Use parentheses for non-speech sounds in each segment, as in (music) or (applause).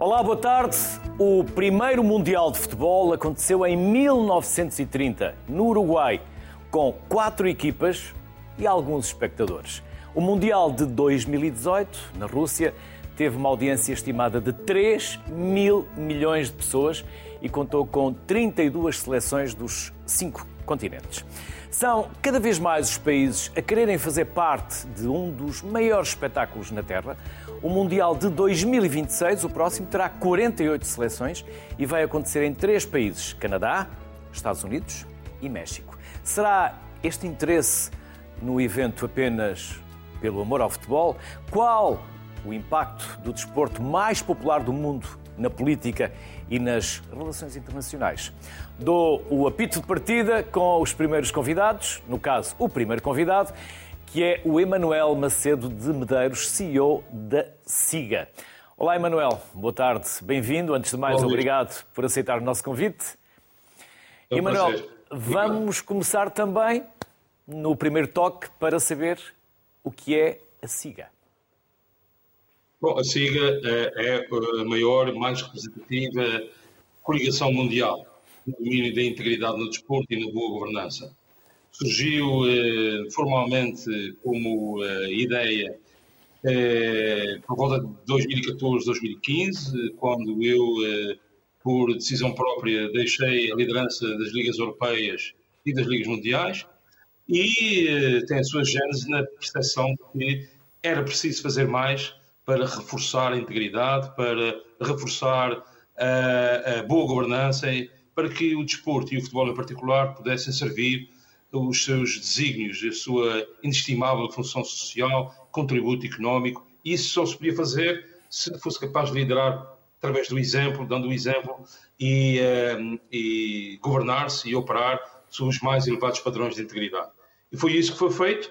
Olá, boa tarde. O primeiro Mundial de Futebol aconteceu em 1930, no Uruguai, com quatro equipas e alguns espectadores. O Mundial de 2018, na Rússia, teve uma audiência estimada de 3 mil milhões de pessoas e contou com 32 seleções dos cinco continentes. São cada vez mais os países a quererem fazer parte de um dos maiores espetáculos na Terra. O Mundial de 2026, o próximo, terá 48 seleções e vai acontecer em três países: Canadá, Estados Unidos e México. Será este interesse no evento apenas pelo amor ao futebol? Qual o impacto do desporto mais popular do mundo na política e nas relações internacionais. Dou o apito de partida com os primeiros convidados, no caso, o primeiro convidado, que é o Emanuel Macedo de Medeiros, CEO da SIGA. Olá, Emanuel, boa tarde, bem-vindo. Antes de mais, Bom, obrigado por aceitar o nosso convite. É um Emanuel, vamos começar também no primeiro toque para saber o que é a SIGA. Bom, a SIGA é, é a maior, mais representativa coligação mundial no domínio da integridade no desporto e na boa governança. Surgiu eh, formalmente como eh, ideia eh, por volta de 2014, 2015, quando eu, eh, por decisão própria, deixei a liderança das ligas europeias e das ligas mundiais e eh, tem a sua gênese na percepção que era preciso fazer mais para reforçar a integridade, para reforçar a, a boa governança, para que o desporto e o futebol em particular pudessem servir os seus desígnios, a sua inestimável função social, contributo económico. Isso só se podia fazer se fosse capaz de liderar através do exemplo, dando o exemplo e, um, e governar-se e operar sob os mais elevados padrões de integridade. E foi isso que foi feito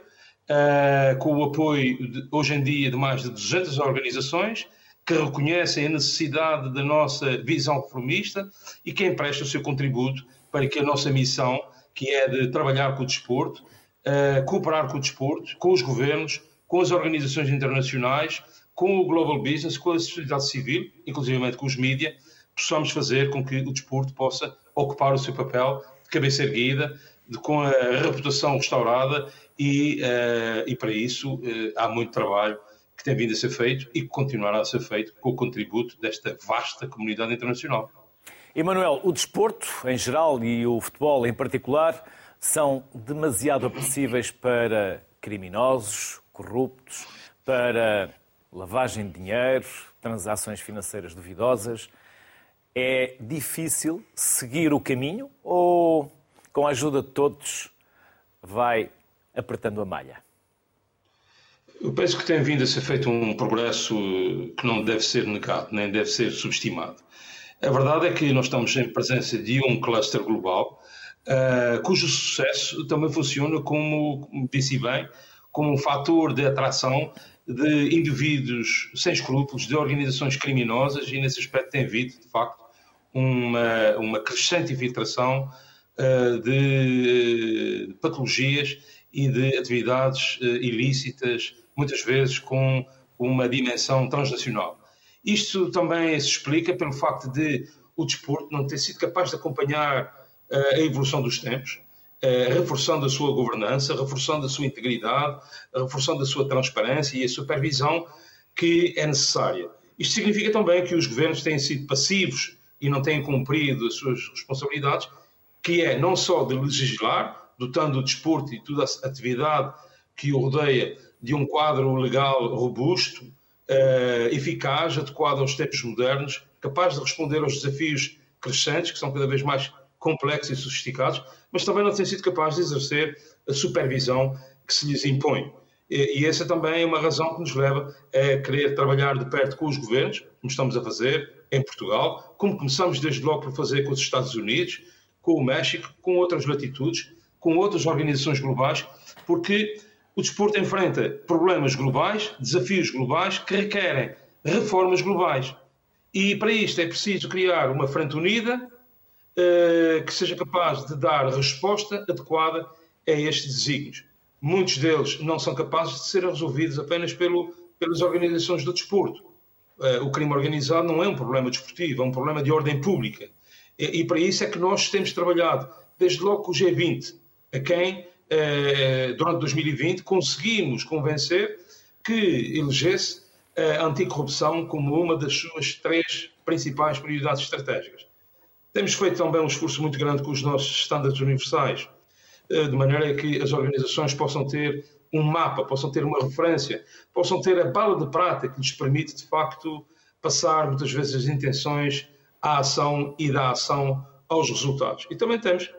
uh, com o apoio, de, hoje em dia, de mais de 200 organizações que reconhecem a necessidade da nossa visão reformista e que emprestam o seu contributo para que a nossa missão, que é de trabalhar com o desporto, uh, cooperar com o desporto, com os governos, com as organizações internacionais, com o global business, com a sociedade civil, inclusive com os mídias, possamos fazer com que o desporto possa ocupar o seu papel de cabeça erguida, de, com a reputação restaurada e, uh, e para isso uh, há muito trabalho que tem vindo a ser feito e que continuará a ser feito com o contributo desta vasta comunidade internacional. Emanuel, o desporto em geral e o futebol em particular são demasiado apetecíveis para criminosos, corruptos, para lavagem de dinheiro, transações financeiras duvidosas. É difícil seguir o caminho ou, com a ajuda de todos, vai apertando a malha? Eu penso que tem vindo a ser feito um progresso que não deve ser negado, nem deve ser subestimado. A verdade é que nós estamos em presença de um cluster global, uh, cujo sucesso também funciona como, como disse bem, como um fator de atração de indivíduos sem escrúpulos, de organizações criminosas, e nesse aspecto tem havido, de facto, uma, uma crescente infiltração uh, de patologias e de atividades uh, ilícitas, muitas vezes com uma dimensão transnacional. Isto também se explica pelo facto de o desporto não ter sido capaz de acompanhar uh, a evolução dos tempos, uh, reforçando a sua governança, reforçando a sua integridade, reforçando a sua transparência e a supervisão que é necessária. Isto significa também que os governos têm sido passivos e não têm cumprido as suas responsabilidades, que é não só de legislar, dotando o desporto e toda a atividade que o rodeia de um quadro legal robusto, uh, eficaz, adequado aos tempos modernos, capaz de responder aos desafios crescentes, que são cada vez mais complexos e sofisticados, mas também não tem sido capaz de exercer a supervisão que se lhes impõe. E, e essa também é uma razão que nos leva a querer trabalhar de perto com os governos, como estamos a fazer em Portugal, como começamos desde logo por fazer com os Estados Unidos, com o México, com outras latitudes, com outras organizações globais, porque o desporto enfrenta problemas globais, desafios globais que requerem reformas globais. E para isto é preciso criar uma frente unida uh, que seja capaz de dar resposta adequada a estes desígnios. Muitos deles não são capazes de ser resolvidos apenas pelo, pelas organizações do desporto. o crime organizado não é um problema desportivo, é um problema de ordem pública. E, e para isso é que nós temos trabalhado, desde logo com o G20, a quem, durante 2020, conseguimos convencer que elegesse a anticorrupção como uma das suas três principais prioridades estratégicas. Temos feito também um esforço muito grande com os nossos estándares universais, de maneira que as organizações possam ter um mapa, possam ter uma referência, possam ter a bala de prata que lhes permite, de facto, passar muitas vezes as intenções à ação e da ação aos resultados. E também temos,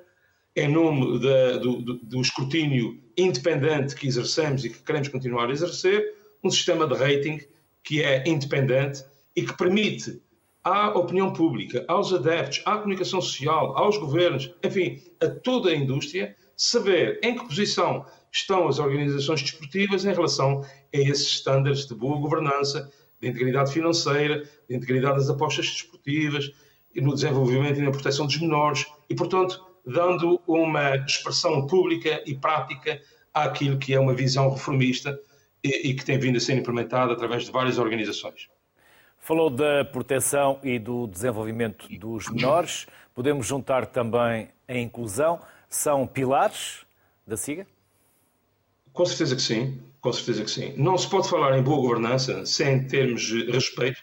em nome do, do, do escrutínio independente que exercemos e que queremos continuar a exercer, um sistema de rating que é independente e que permite à opinião pública, aos adeptos, à comunicação social, aos governos, enfim, a toda a indústria, saber em que posição estão as organizações desportivas em relação a esses estándares de boa governança, de integridade financeira, de integridade das apostas desportivas, no desenvolvimento e na proteção dos menores. E, portanto, dando uma expressão pública e prática àquilo que é uma visão reformista e, e que tem vindo a ser implementada através de várias organizações. Falou da proteção e do desenvolvimento dos menores. Podemos juntar também a inclusão. São pilares da SIGA? Com certeza que sim, com certeza que sim. Não se pode falar em boa governança sem termos respeito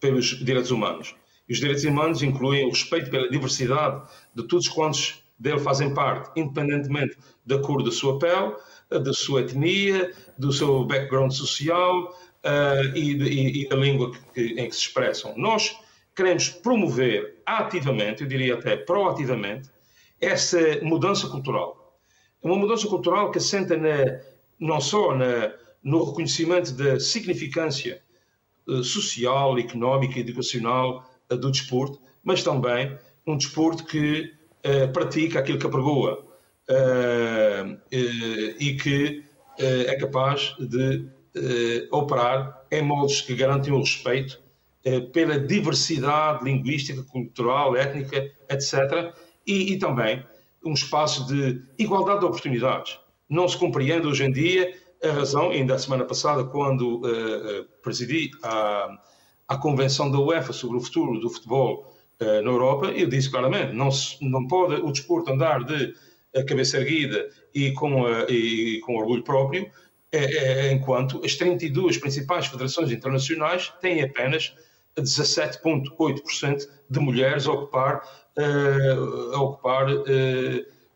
pelos direitos humanos. E os direitos humanos incluem o respeito pela diversidade de todos quantos dele fazem parte, independentemente da cor da sua pele, da sua etnia, do seu background social uh, e, e, e, da língua que, em que se expressam. Nós queremos promover ativamente, eu diria até proativamente, essa mudança cultural. Uma mudança cultural que assenta na, não só na, no reconhecimento da significância uh, social, económica e educacional do desporto, mas também um desporto que uh, pratica aquilo que apregoa e que é capaz de operar em moldes que garantem o respeito pela diversidade linguística, cultural, étnica, etc. E, e também um espaço de igualdade de oportunidades. Não se compreende hoje em dia a razão, ainda a semana passada, quando uh, presidi a, a convenção da UEFA sobre o futuro do futebol uh, na Europa, eu disse claramente, não, não pode o desporto andar de a cabeça erguida e com, uh, e, com orgulho próprio, enquanto as 32 principais federações internacionais têm apenas 17,8% de mulheres a ocupar, a ocupar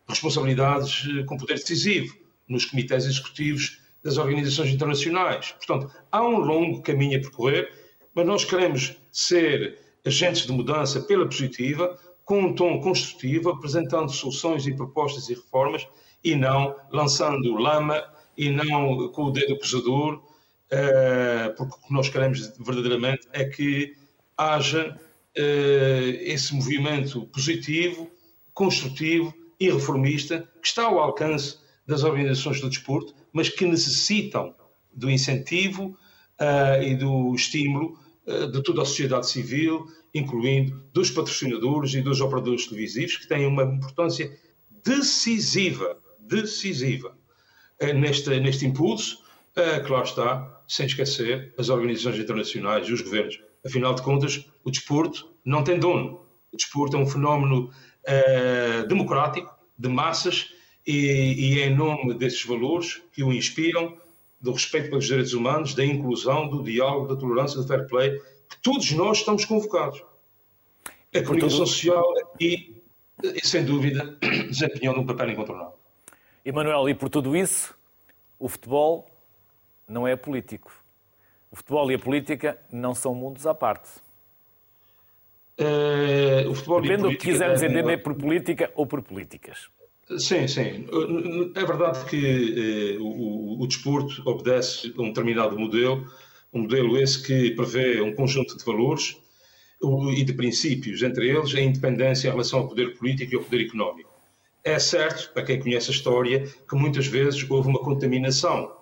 responsabilidades com poder decisivo nos comitês executivos das organizações internacionais. Portanto, há um longo caminho a percorrer, mas nós queremos ser agentes de mudança pela positiva, com um tom construtivo, apresentando soluções e propostas e reformas, e não lançando lama e não com o dedo acusador, eh, porque o que nós queremos verdadeiramente é que haja eh, esse movimento positivo, construtivo e reformista que está ao alcance das organizações do desporto, mas que necessitam do incentivo uh, e do estímulo de toda a sociedade civil, incluindo dos patrocinadores e dos operadores televisivos, que têm uma importância decisiva, decisiva uh, neste, neste impulso, claro está, sem esquecer as organizações internacionais e os governos. Afinal de contas, o desporto não tem dono. O desporto é um fenómeno democrático, de massas, e, e é em nome desses valores que o inspiram, do respeito pelos direitos humanos, da inclusão, do diálogo, da tolerância, do fair play, que todos nós estamos convocados. A comunicação social e, sem dúvida, (clears throat) desempenhando um papel incontornável. Emanuel, e por tudo isso, o futebol não é político. O futebol e a política não são mundos à parte. O futebol Depende do que quisermos entender por política ou por políticas. Sim, sim. É verdade que eh, o, o, desporto obedece a um determinado modelo, um modelo esse que prevê um conjunto de valores e de princípios, entre eles a independência em relação ao poder político e ao poder económico. É certo, para quem conhece a história, que muitas vezes houve uma contaminação.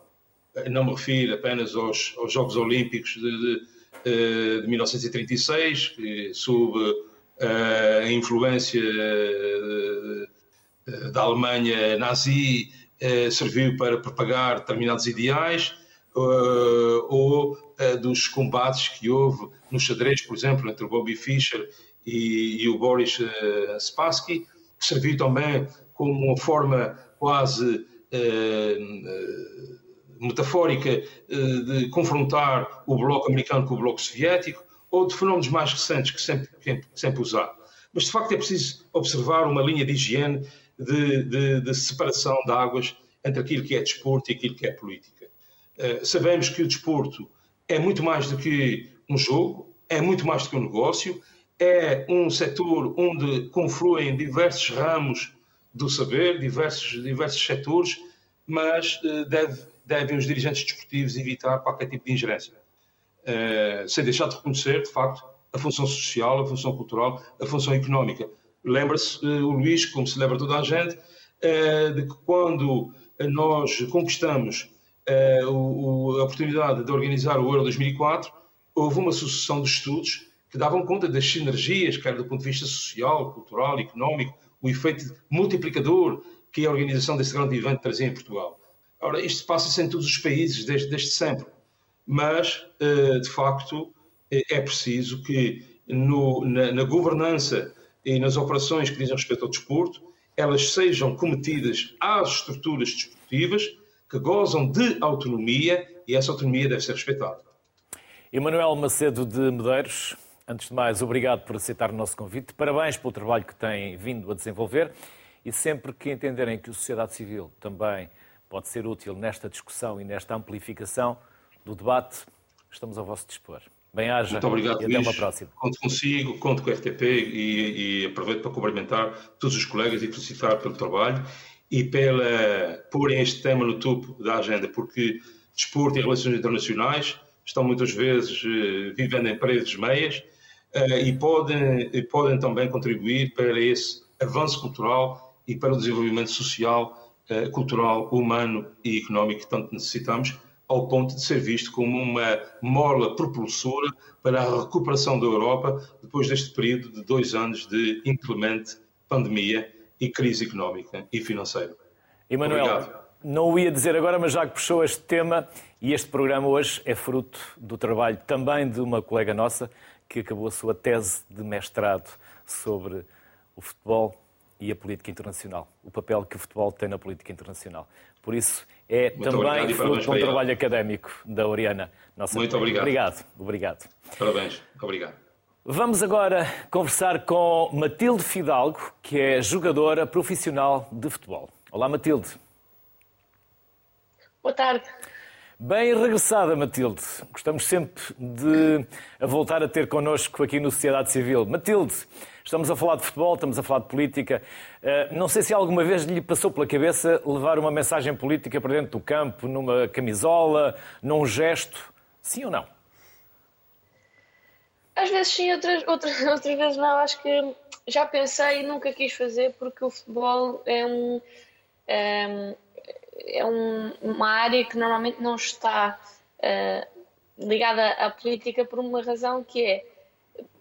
Não me refiro apenas aos, aos Jogos Olímpicos de, de, de 1936, que, sob uh, a influência de, da Alemanha nazi eh, serviu para propagar determinados ideais, uh, ou dos combates que houve no xadrez, por exemplo, entre o Bobby Fischer e, e o Boris Spassky, que serviu também como uma forma quase metafórica de confrontar o bloco americano com o bloco soviético, ou de fenómenos mais recentes que sempre, que sempre usar. Mas de facto é preciso observar uma linha de higiene, de, de, de separação de águas entre aquilo que é desporto e aquilo que é política. Uh, sabemos que o desporto é muito mais do que um jogo, é muito mais do que um negócio, é um setor onde confluem diversos ramos do saber, diversos, diversos setores, mas uh, deve, devem os dirigentes desportivos evitar qualquer tipo de ingerência. Uh, sem deixar de reconhecer, de facto, a função social, a função cultural, a função económica. Lembra-se uh, o Luís, como se lembra toda a gente, de que quando nós conquistamos a oportunidade de organizar o Euro 2004, houve uma sucessão de estudos que davam conta das sinergias, quer do ponto de vista social, cultural, económico, o efeito multiplicador que a organização desse grande evento trazia em Portugal. Ora, isto passa-se em todos os países desde, desde sempre, mas, eh, de facto, eh, é preciso que no, na, na, governança e nas operações que dizem respeito ao desporto, elas sejam cometidas às estruturas desportivas que gozam de autonomia e essa autonomia deve ser respeitada. Emanuel Macedo de Medeiros, antes de mais, obrigado por aceitar o nosso convite. Parabéns pelo trabalho que tem vindo a desenvolver e sempre que entenderem que a sociedade civil também pode ser útil nesta discussão e nesta amplificação do debate, estamos ao vosso dispor. Bem-aja Muito obrigado, e até uma próxima. Conto consigo, conto com o RTP e, e aproveito para cumprimentar todos os colegas e felicitar pelo trabalho e pela porem este tema no topo da agenda, porque desporto e relações internacionais estão muitas vezes uh, vivendo em paredes meias uh, e, podem, e podem também contribuir para esse avanço cultural e para o desenvolvimento social, uh, cultural, humano e económico que tanto necessitamos ao ponto de ser visto como uma mola propulsora para a recuperação da Europa depois deste período de dois anos de inclemente pandemia e crise económica e financeira. Emanuel, Obrigado. não o ia dizer agora, mas já que puxou este tema, e este programa hoje é fruto do trabalho também de uma colega nossa que acabou a sua tese de mestrado sobre o futebol e a política internacional, o papel que o futebol tem na política internacional. Por isso, é Muito também fruto de um trabalho académico da Oriana. Nossa Muito obrigado. Obrigado. Obrigado. Parabéns. Obrigado. Vamos agora conversar com Matilde Fidalgo, que é jogadora profissional de futebol. Olá, Matilde. Boa tarde. Bem regressada, Matilde. Gostamos sempre de a voltar a ter connosco aqui no Sociedade Civil. Matilde, Estamos a falar de futebol, estamos a falar de política. Eh, não sei se alguma vez lhe passou pela cabeça levar uma mensagem política para dentro do campo, numa camisola, num gesto. Sim ou não? Às vezes sim, outras, outras, (laughs) outras vezes não. Acho que já pensei e nunca quis fazer porque o futebol é um. É, é um, uma área que normalmente não está uh, ligada à política por uma razão que é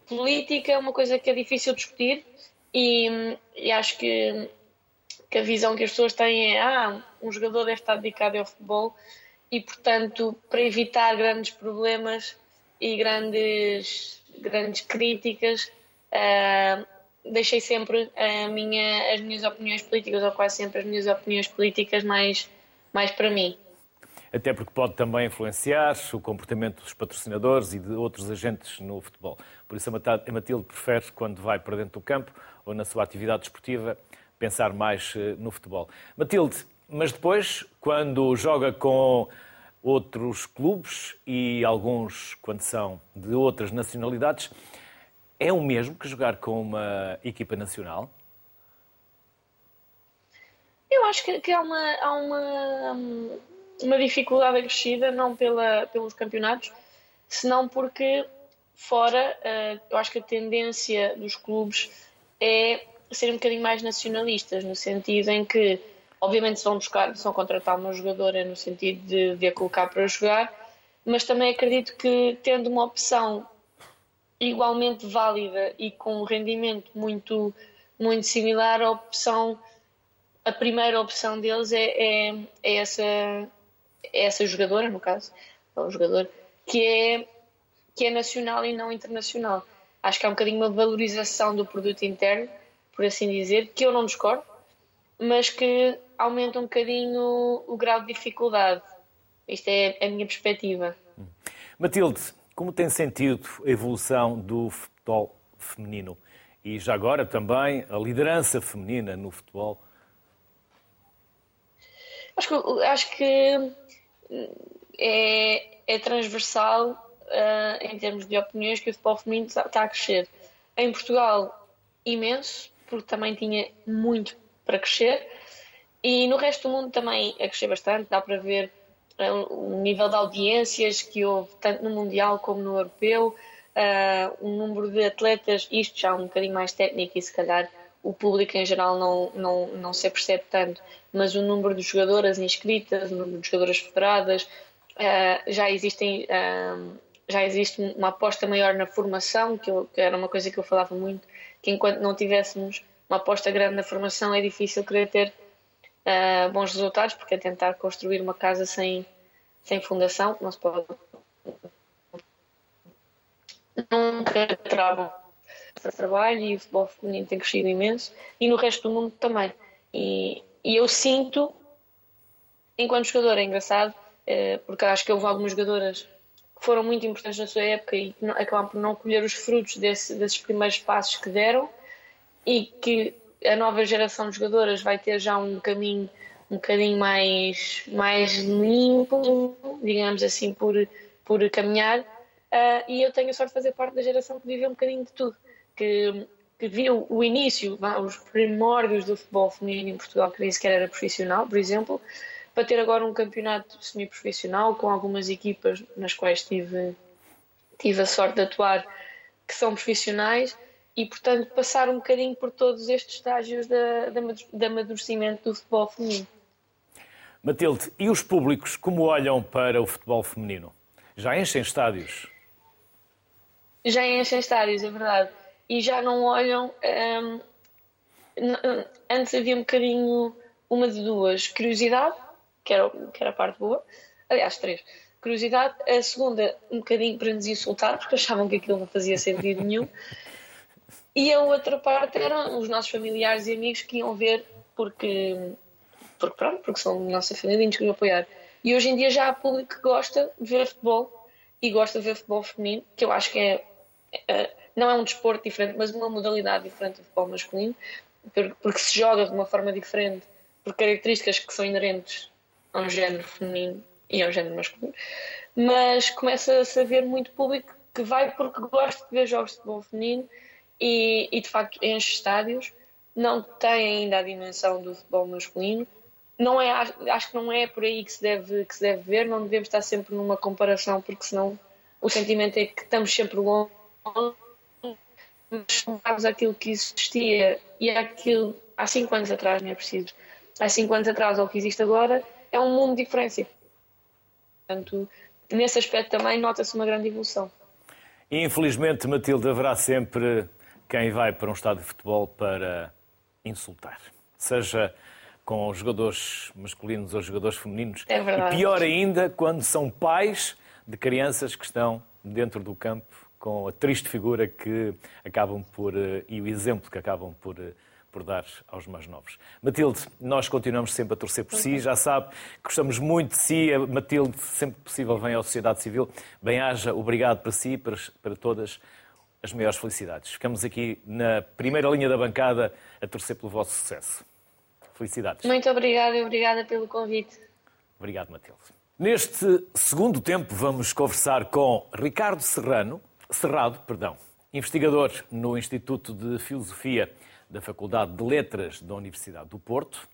política é uma coisa que é difícil discutir e, e acho que, que, a visão que as pessoas têm é ah, um jogador deve estar dedicado ao futebol e, portanto, para evitar grandes problemas e grandes, grandes críticas, uh, deixei sempre minha, as minhas opiniões políticas, ou quase sempre as minhas opiniões políticas, mais, mais para mim até porque pode também influenciar o comportamento dos patrocinadores e de outros agentes no futebol. Por isso a Matilde prefere, quando vai para dentro do campo ou na sua atividade esportiva, pensar mais eh, no futebol. Matilde, mas depois, quando joga com outros clubes e alguns, quando são de outras nacionalidades, é o mesmo que jogar com uma equipa nacional? Eu acho que, que há uma, há uma hum, uma dificuldade acrescida, não pela, pelos campeonatos, senão porque fora uh, eu acho que a tendência dos clubes é serem um bocadinho mais nacionalistas, no sentido em que, obviamente, se vão buscar, se vão contratar uma jogadora no sentido de, de a colocar para jogar, mas também acredito que tendo uma opção igualmente válida e com um rendimento muito, muito similar, a opção, a primeira opção deles é, é, é essa essa jogadora, no caso, ou jogador, que é, que é nacional e não internacional. Acho que há um bocadinho uma valorização do produto interno, por assim dizer, que eu não discordo, mas que aumenta um bocadinho o grau de dificuldade. Isto é a minha perspectiva. Matilde, como tem sentido a evolução do futebol feminino? E já agora também a liderança feminina no futebol? Acho que, acho que é, é transversal uh, em termos de opiniões que o futebol feminino está, a crescer. Em Portugal, imenso, porque também tinha muito para crescer. E no resto do mundo também a crescer bastante, dá para ver uh, o nível de audiências que houve tanto no Mundial como no Europeu, uh, um número de atletas, isto já um bocadinho mais técnico e se calhar o público em geral não, não, não se percebe tanto, mas o número de jogadoras inscritas, o número de jogadoras federadas, uh, já existem uh, já existe uma aposta maior na formação, que, eu, que, era uma coisa que eu falava muito, que enquanto não tivéssemos uma aposta grande na formação é difícil querer ter uh, bons resultados, porque é tentar construir uma casa sem, sem fundação, não se pode. Nunca para trabalho e o futebol feminino tem crescido imenso e no resto do mundo também. E, e eu sinto, enquanto jogadora, é engraçado, eh, porque acho que houve algumas jogadoras que foram muito importantes na sua época e que acabam por não colher os frutos desse, desses primeiros passos que deram e que a nova geração de jogadoras vai ter já um caminho um bocadinho mais, mais limpo, digamos assim, por, por caminhar. Uh, e eu tenho a sorte de fazer parte da geração que viveu um bocadinho de tudo que, que viu o início, os primórdios do futebol feminino em Portugal, que nem sequer era profissional, por exemplo, para ter agora um campeonato semi-profissional com algumas equipas nas quais tive, tive a sorte de atuar que são profissionais e, portanto, passar um bocadinho por todos estes estágios de amadurecimento do futebol feminino. Matilde, e os públicos como olham para o futebol feminino? Já enchem estádios? Já enchem estádios, é verdade e já não olham. Um, antes havia um bocadinho uma de duas: curiosidade, que era, que era a parte boa, aliás, três. Curiosidade, a segunda, um bocadinho para nos insultar, porque achavam que aquilo não fazia sentido nenhum. E a outra parte eram os nossos familiares e amigos que iam ver porque, porque, pronto, porque são nossa família e nos queriam apoiar. E hoje em dia já há público que gosta de ver futebol e gosta de ver futebol feminino, que eu acho que é, é não é um desporto diferente, mas uma modalidade diferente do futebol masculino, porque se joga de uma forma diferente, por características que são inerentes ao género feminino e ao género masculino. Mas começa-se a ver muito público que vai porque gosta de ver jogos de futebol feminino e, e de facto enche estádios. Não tem ainda a dimensão do futebol masculino. Não é, acho que não é por aí que se, deve, que se deve ver, não devemos estar sempre numa comparação, porque senão o sentimento é que estamos sempre longe mas aquilo que existia e aquilo há cinco anos atrás, não é preciso. Há cinco anos atrás, ou que existe agora, é um mundo de diferença. Portanto, nesse aspecto também nota-se uma grande evolução. Infelizmente, Matilde, haverá sempre quem vai para um estádio de futebol para insultar. Seja com os jogadores masculinos ou jogadores femininos. É verdade. E pior ainda, quando são pais de crianças que estão dentro do campo com a triste figura que acabam por eh, e o exemplo que acabam por eh, por dar aos mais novos. Matilde, nós continuamos sempre a torcer por si, já sabe, gostamos muito de si. A Matilde, sempre possível, vem à sociedade civil. Bem-haja, obrigado para si e para, para todas as maiores felicidades. Ficamos aqui na primeira linha da bancada a torcer pelo vosso sucesso. Felicidades. Muito obrigada e obrigada pelo convite. Obrigado, Matilde. Neste segundo tempo, vamos conversar com Ricardo Serrano, Cerrado, perdão, investigador no Instituto de Filosofia da Faculdade de Letras da Universidade do Porto,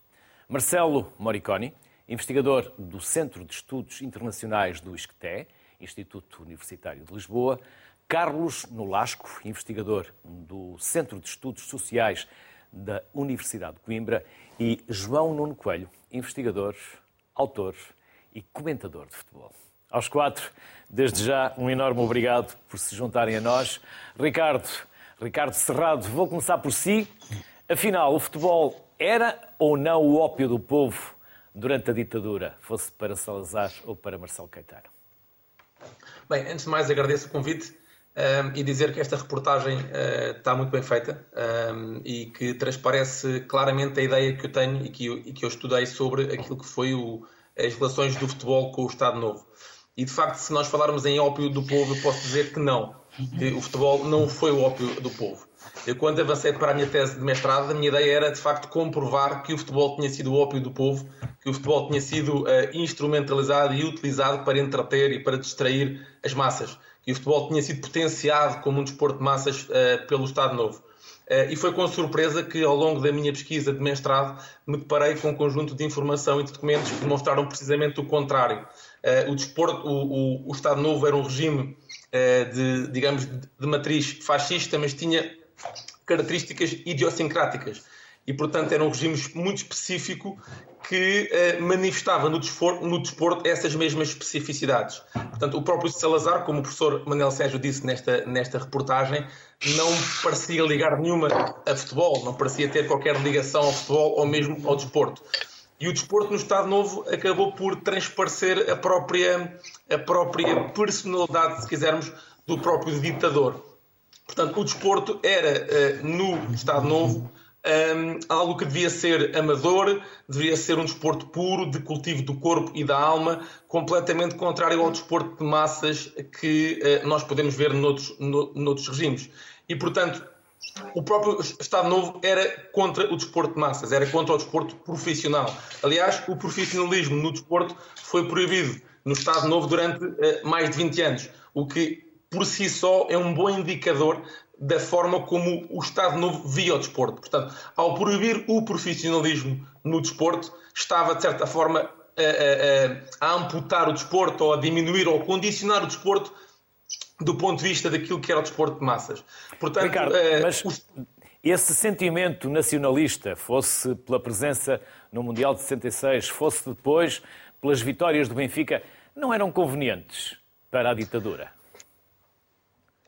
Marcelo Moriconi, investigador do Centro de Estudos Internacionais do ISCTE, Instituto Universitário de Lisboa, Carlos Nolasco, investigador do Centro de Estudos Sociais da Universidade de Coimbra, e João Nuno Coelho, investigador, autor e comentador de futebol. Aos quatro, desde já, um enorme obrigado por se juntarem a nós. Ricardo, Ricardo Serrado, vou começar por si. Afinal, o futebol era ou não o ópio do povo durante a ditadura, fosse para Salazar ou para Marcelo Caetano? Bem, antes de mais agradeço o convite um, e dizer que esta reportagem uh, está muito bem feita um, e que transparece claramente a ideia que eu tenho e que eu, e que eu estudei sobre aquilo que foi o, as relações do futebol com o Estado Novo. E de facto, se nós falarmos em ópio do povo, eu posso dizer que não, que o futebol não foi o ópio do povo. Eu, quando avancei para a minha tese de mestrado, a minha ideia era de facto comprovar que o futebol tinha sido o ópio do povo, que o futebol tinha sido uh, instrumentalizado e utilizado para entreter e para distrair as massas que o futebol tinha sido potenciado como um desporto de massas uh, pelo Estado Novo. Uh, e foi com surpresa que, ao longo da minha pesquisa de mestrado, me deparei com um conjunto de informação e de documentos que demonstraram precisamente o contrário. Uh, o desporto, o, o, o, Estado Novo era um regime de, digamos, de matriz fascista, mas tinha características idiosincráticas e, portanto, era um regime muito específico que eh, manifestava no desporto, no desporto, essas mesmas especificidades. Portanto, o próprio Salazar, como o professor Manuel Sérgio disse nesta, nesta reportagem, não parecia ligar nenhuma a futebol, não parecia ter qualquer ligação ao futebol ou mesmo ao desporto. E o desporto no Estado Novo acabou por transparecer a própria, a própria personalidade, se quisermos, do próprio ditador. Portanto, o desporto era, eh, no Estado Novo, um, algo que devia ser amador, deveria ser um desporto puro, de cultivo do corpo e da alma, completamente contrário ao desporto de massas que uh, nós podemos ver noutros, no, noutros regimes. E, portanto, o próprio Estado Novo era contra o desporto de massas, era contra o desporto profissional. Aliás, o profissionalismo no desporto foi proibido no Estado Novo durante uh, mais de 20 anos, o que por si só é um bom indicador da forma como o Estado Novo via o desporto. Portanto, ao proibir o profissionalismo no desporto, estava, de certa forma, a, a, a, amputar o desporto, ou a diminuir ou condicionar o desporto do ponto de vista daquilo que era o desporto de massas. Portanto, Ricardo, uh, mas os... esse sentimento nacionalista, fosse pela presença no Mundial de 66, fosse depois pelas vitórias do Benfica, não eram convenientes para a ditadura?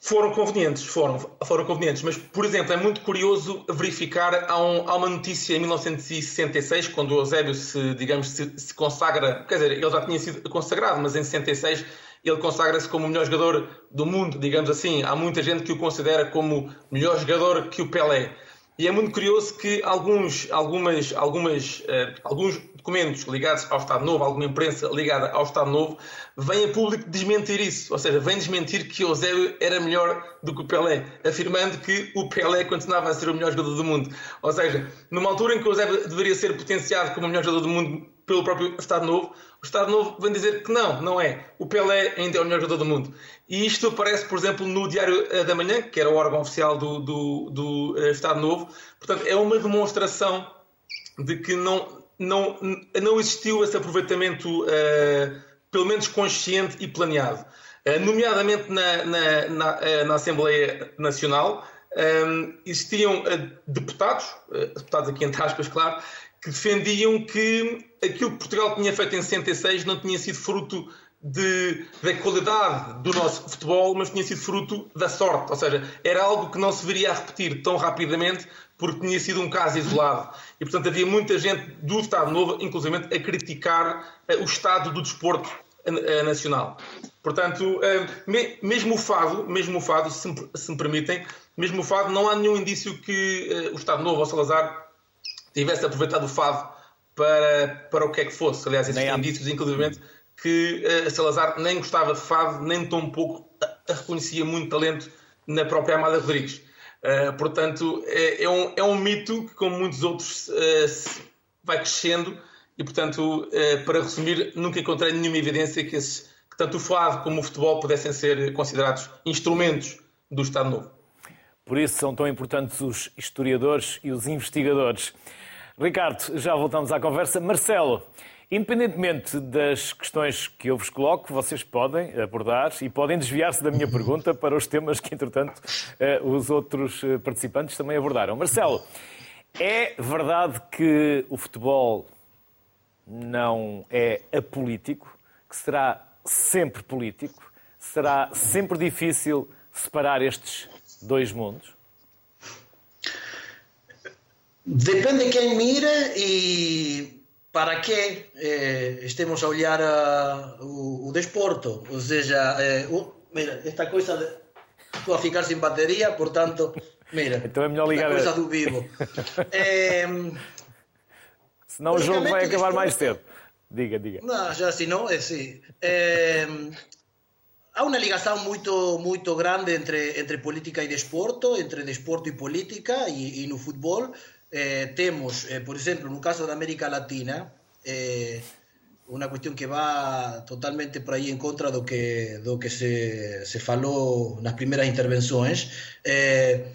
Foram convenientes, foram, foram convenientes, mas, por exemplo, é muito curioso verificar, há, um, há uma notícia em 1966, quando o Eusébio se, digamos, se, se, consagra, quer dizer, ele já tinha sido consagrado, mas em 66 ele consagra-se como o melhor jogador do mundo, digamos assim. Há muita gente que o considera como melhor jogador que o Pelé. E é muito curioso que alguns, algumas, algumas, uh, alguns documentos ligados ao Estado Novo, alguma imprensa ligada ao Estado Novo, vem a público desmentir isso. Ou seja, vem desmentir que Eusébio era melhor do que o Pelé, afirmando que o Pelé continuava a ser o melhor jogador do mundo. Ou seja, numa altura em que Eusébio deveria ser potenciado como o melhor jogador do mundo pelo próprio Estado Novo, o Estado Novo vem dizer que não, não é. O Pelé ainda é o melhor jogador do mundo. E isto aparece, por exemplo, no Diário eh, da Manhã, que era o órgão oficial do, do, do eh, Estado Novo. Portanto, é uma demonstração de que não, não, não existiu esse aproveitamento, uh, pelo menos consciente e planeado. Uh, nomeadamente na, na, na, na, Assembleia Nacional, um, existiam deputados, deputados aqui entre aspas, claro, que defendiam que aquilo que Portugal tinha feito em 66 não tinha sido fruto de, da qualidade do nosso futebol, mas tinha sido fruto da sorte. Ou seja, era algo que não se viria a repetir tão rapidamente porque tinha sido um caso isolado. E, portanto, havia muita gente do Estado Novo, inclusive, a criticar uh, o estado do desporto nacional. Portanto, me, mesmo o Fado, mesmo o Fado, se me, permitem, mesmo o Fado, não há nenhum indício que o Estado Novo, ou Salazar, tivesse aproveitado o Fado para, para o que é que fosse. Aliás, existem indícios, inclusive, que Salazar nem gostava de Fado, nem tão pouco reconhecia muito talento na própria Amada Rodrigues. Uh, portanto, é, é, um, é um mito que, como muitos outros, uh, vai crescendo e, portanto, uh, para resumir, nunca encontrei nenhuma evidência que, esse, que tanto o fado como o futebol pudessem ser considerados instrumentos do Estado Novo. Por isso são tão importantes os historiadores e os investigadores. Ricardo, já voltamos à conversa. Marcelo, Independentemente das questões que eu vos coloco, vocês podem abordar e podem desviar-se da minha pergunta para os temas que, entretanto, eh, os outros eh, participantes também abordaram. Marcelo, é verdade que o futebol não é apolítico, que será sempre político? Será sempre difícil separar estes dois mundos? Depende de quem mira e para que eh, estemos a olhar a, o, o, desporto? Ou seja, eh, o, mira, esta coisa de, estou a ficar sem bateria, portanto, mira, então é melhor ligar coisa do vivo. (laughs) eh, Senão o jogo vai acabar mais cedo. Diga, diga. Não, já se não, é sim. É, há uma ligação muito muito grande entre entre política e desporto, entre desporto e política e, e no futebol eh, temos, eh, por exemplo, no caso da América Latina, eh, uma questão que vai totalmente por aí em contra do que do que se se falou nas primeiras intervenções. Eh,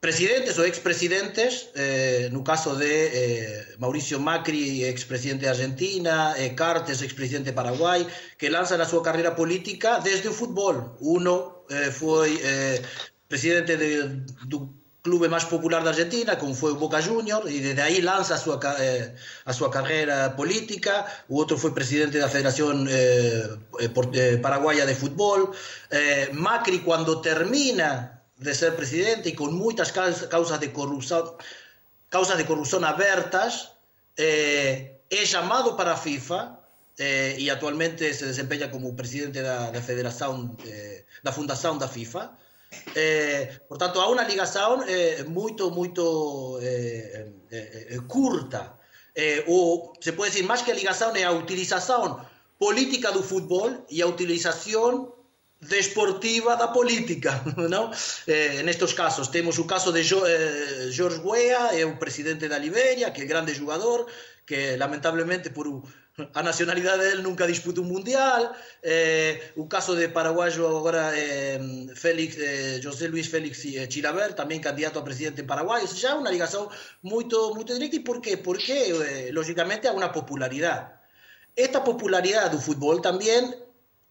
presidentes o expresidentes, eh, no caso de eh, Mauricio Macri, expresidente de Argentina, eh, Cartes, expresidente de Paraguai, que lanzan a súa carreira política desde o fútbol. Uno eh, foi eh, presidente de, do clube máis popular da Argentina, como foi o Boca Juniors, e desde aí lanza a súa, eh, a carreira política. O outro foi presidente da Federación eh, eh, Paraguaya de Fútbol. Eh, Macri, cando termina de ser presidente e con moitas causas de corrupción causas de corrupción abertas eh, é chamado para FIFA eh, e actualmente se desempeña como presidente da, da federación eh, da fundación da FIFA eh, por tanto há unha ligación eh, moito moito eh, curta ou se pode decir máis que a ligación é a utilización política do fútbol e a utilización desportiva da política, (laughs) não? Eh, nestes casos temos o caso de jo, eh, George Weah, é o presidente da Liberia, que é grande jogador, que lamentablemente por a nacionalidade dele nunca disputa un mundial, eh, o caso de paraguayo agora eh, Félix, eh, José Luis Félix eh, Chilaver, tamén candidato a presidente en Paraguai, xa unha ligación moito, moito directa, e por qué? Porque, eh, lógicamente, há unha popularidade. Esta popularidade do fútbol tamén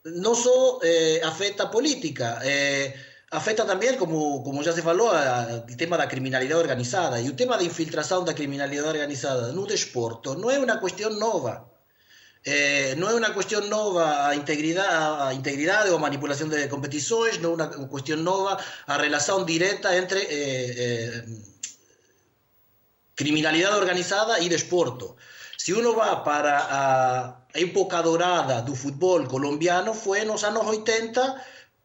no só eh, afecta a política, eh, afecta tamén, como, como já se falou, a, o tema da criminalidade organizada. E o tema da infiltração da criminalidade organizada no desporto non é unha cuestión nova. Eh, non é unha cuestión nova a integridade, a integridade ou manipulación de competições, non é unha cuestión nova a relación directa entre eh, eh, organizada e desporto. Se uno va para a época dorada do fútbol colombiano foi nos anos 80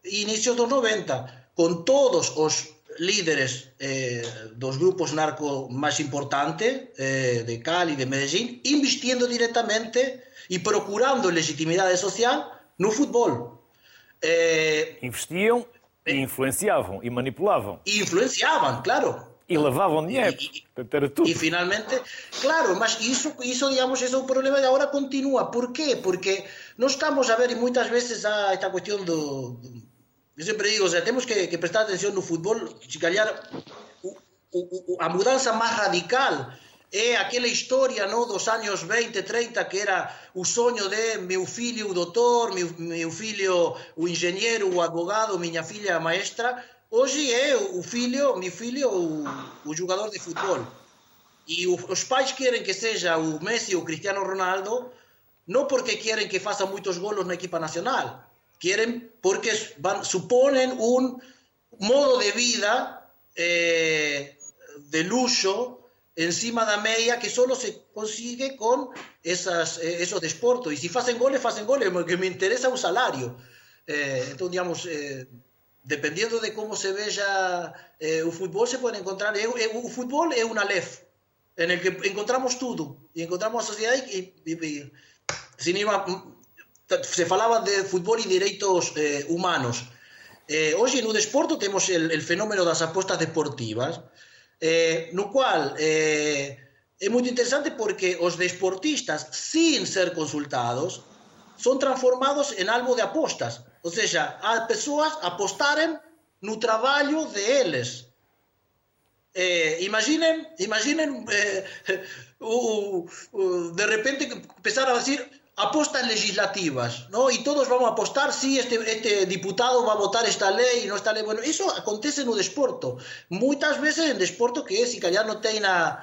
e inicios dos 90, con todos os líderes eh, dos grupos narco máis importantes eh, de Cali, de Medellín, investindo directamente e procurando legitimidade social no fútbol. Eh, Investiam e influenciavam e manipulavam. E influenciavam, claro. E lavavam dinheiro. E, e, e finalmente, claro, mas isso, isso, digamos, esse é o problema de agora continua. Por quê? Porque nós estamos a ver, e muitas vezes há esta questão do... Eu sempre digo, o sea, temos que, que prestar atenção no futebol, se calhar o, o, a mudança mais radical é aquela história no, dos anos 20, 30 que era o sonho de meu filho o doutor, meu, meu filho o engenheiro, o advogado, minha filha maestra, Hoje é o filho, meu filho, o, o de futebol. E os pais querem que seja o Messi ou o Cristiano Ronaldo, não porque querem que faça muitos golos na equipa nacional, querem porque van, suponem um modo de vida eh, de luxo encima da meia que só se consigue com esas, eh, esos desportos. E se fazem goles, fazem goles, porque me interessa o salário. Eh, então, digamos, eh, dependiendo de cómo se vea eh, el fútbol, se puede encontrar. El, el, fútbol es una lef en el que encontramos todo y encontramos a sociedad y, y, y sin ir se falaba de fútbol y derechos eh, humanos. Eh, hoy en un deporte tenemos el, el, fenómeno de las apuestas deportivas, eh, no cual eh, es muy interesante porque los deportistas, sin ser consultados, son transformados en algo de apostas. Ou seja, as persoas apostarem no. Eh, imaginem, imaginem eh, (laughs) o, o, de repente empezar a decir apostas legislativas, ¿no? Y todos vamos a apostar si este, este diputado va a votar esta lei e non esta lei. Bueno, eso acontece no desporto. Moitas veces en desporto que si callar non ten a,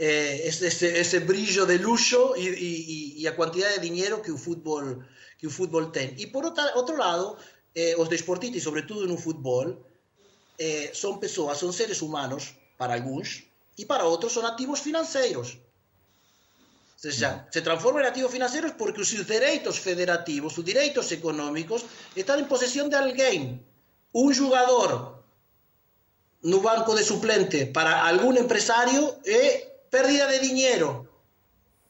eh, ese, ese, ese brillo de luxo e, a cantidade de dinheiro que o fútbol que o fútbol ten. E por outra, outro lado, eh, os desportistas, sobretudo no fútbol, eh, son persoas, son seres humanos para algúns, e para outros son activos financeiros. xa, se transforma en activos financeiros porque os seus dereitos federativos, os dereitos económicos, están en posesión de alguén. Un jugador no banco de suplente para algún empresario é pérdida de diñeiro.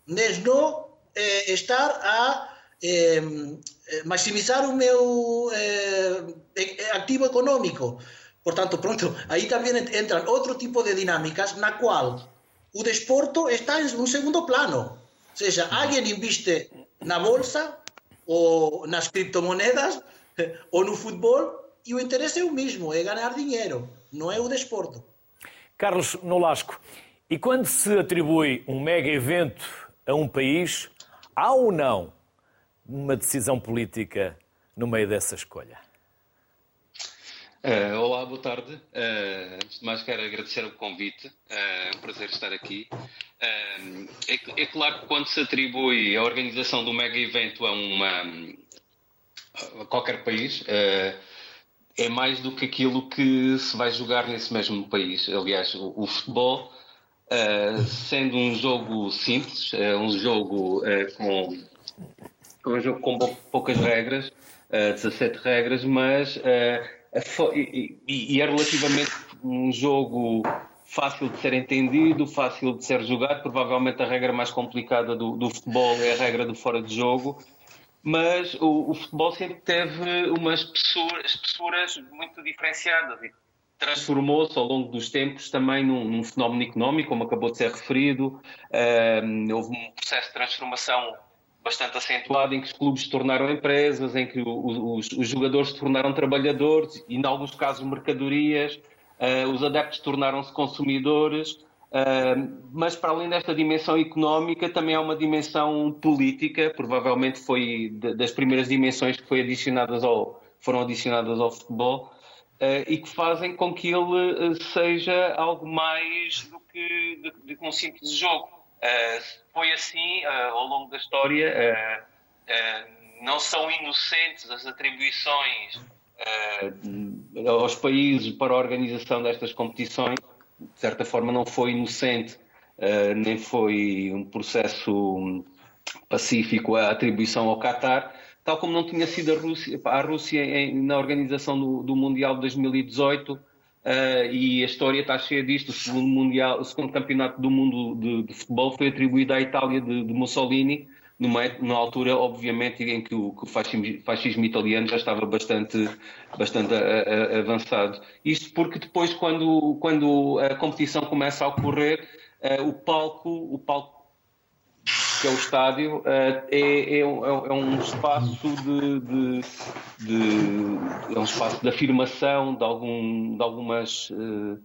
Nes no eh, estar a eh, maximizar o meu eh, activo económico. Por tanto, pronto, aí tamén entran outro tipo de dinámicas na cual o desporto está en un segundo plano. Seja, alguén inviste na bolsa ou nas criptomonedas (laughs) ou no futebol e o interesse é o mesmo, é ganhar dinheiro, não é o desporto. Carlos Nolasco, e quando se atribui um mega evento a um país, há ou não uma decisão política no meio dessa escolha? Uh, olá, boa tarde. Uh, antes de mais, quero agradecer o convite. Uh, é um prazer estar aqui. É, é, claro que quando se atribui a organização do mega evento a, uma, a qualquer país, é mais do que aquilo que se vai jogar nesse mesmo país. Aliás, o, o futebol, sendo um jogo simples, um jogo com, um jogo com poucas regras, 17 regras, mas e, é relativamente um jogo fácil de ser entendido, fácil de ser jogado. Provavelmente a regra mais complicada do, do futebol é a regra do fora de jogo, mas o, o futebol sempre teve umas espessuras muito diferenciadas e transformou-se ao longo dos tempos também num, num, fenómeno económico, como acabou de ser referido. Houve um processo de transformação bastante acentuado em que os clubes se tornaram empresas, em que os, os jogadores se tornaram trabalhadores e, em alguns casos, mercadorias, uh, os adeptos tornaram-se consumidores. Uh, mas, para além desta dimensão económica, também há uma dimensão política, provavelmente foi das primeiras dimensões que foi adicionadas ao, foram adicionadas ao futebol, uh, e que fazem com que ele seja algo mais do que, de, um simples jogo. Uh, foi assim uh, ao longo da história. Uh, não são inocentes as atribuições aos países para a organização destas competições. De certa forma, não foi inocente, nem foi um processo pacífico a atribuição ao Qatar, tal como não tinha sido a Rússia, a Rússia na organização do, do Mundial de 2018 Uh, e a história está cheia disto. O segundo, mundial, o segundo campeonato do mundo de, de futebol foi atribuído à Itália de, de Mussolini, numa, numa, altura, obviamente, em que o, que o fascismo, fascismo, italiano já estava bastante, bastante a, a, avançado. Isto porque depois, quando, quando a competição começa a ocorrer, uh, o palco, o palco que é o estádio, eh, é, é, é, um espaço de, de, de, é um espaço de afirmação de, algum, de algumas eh,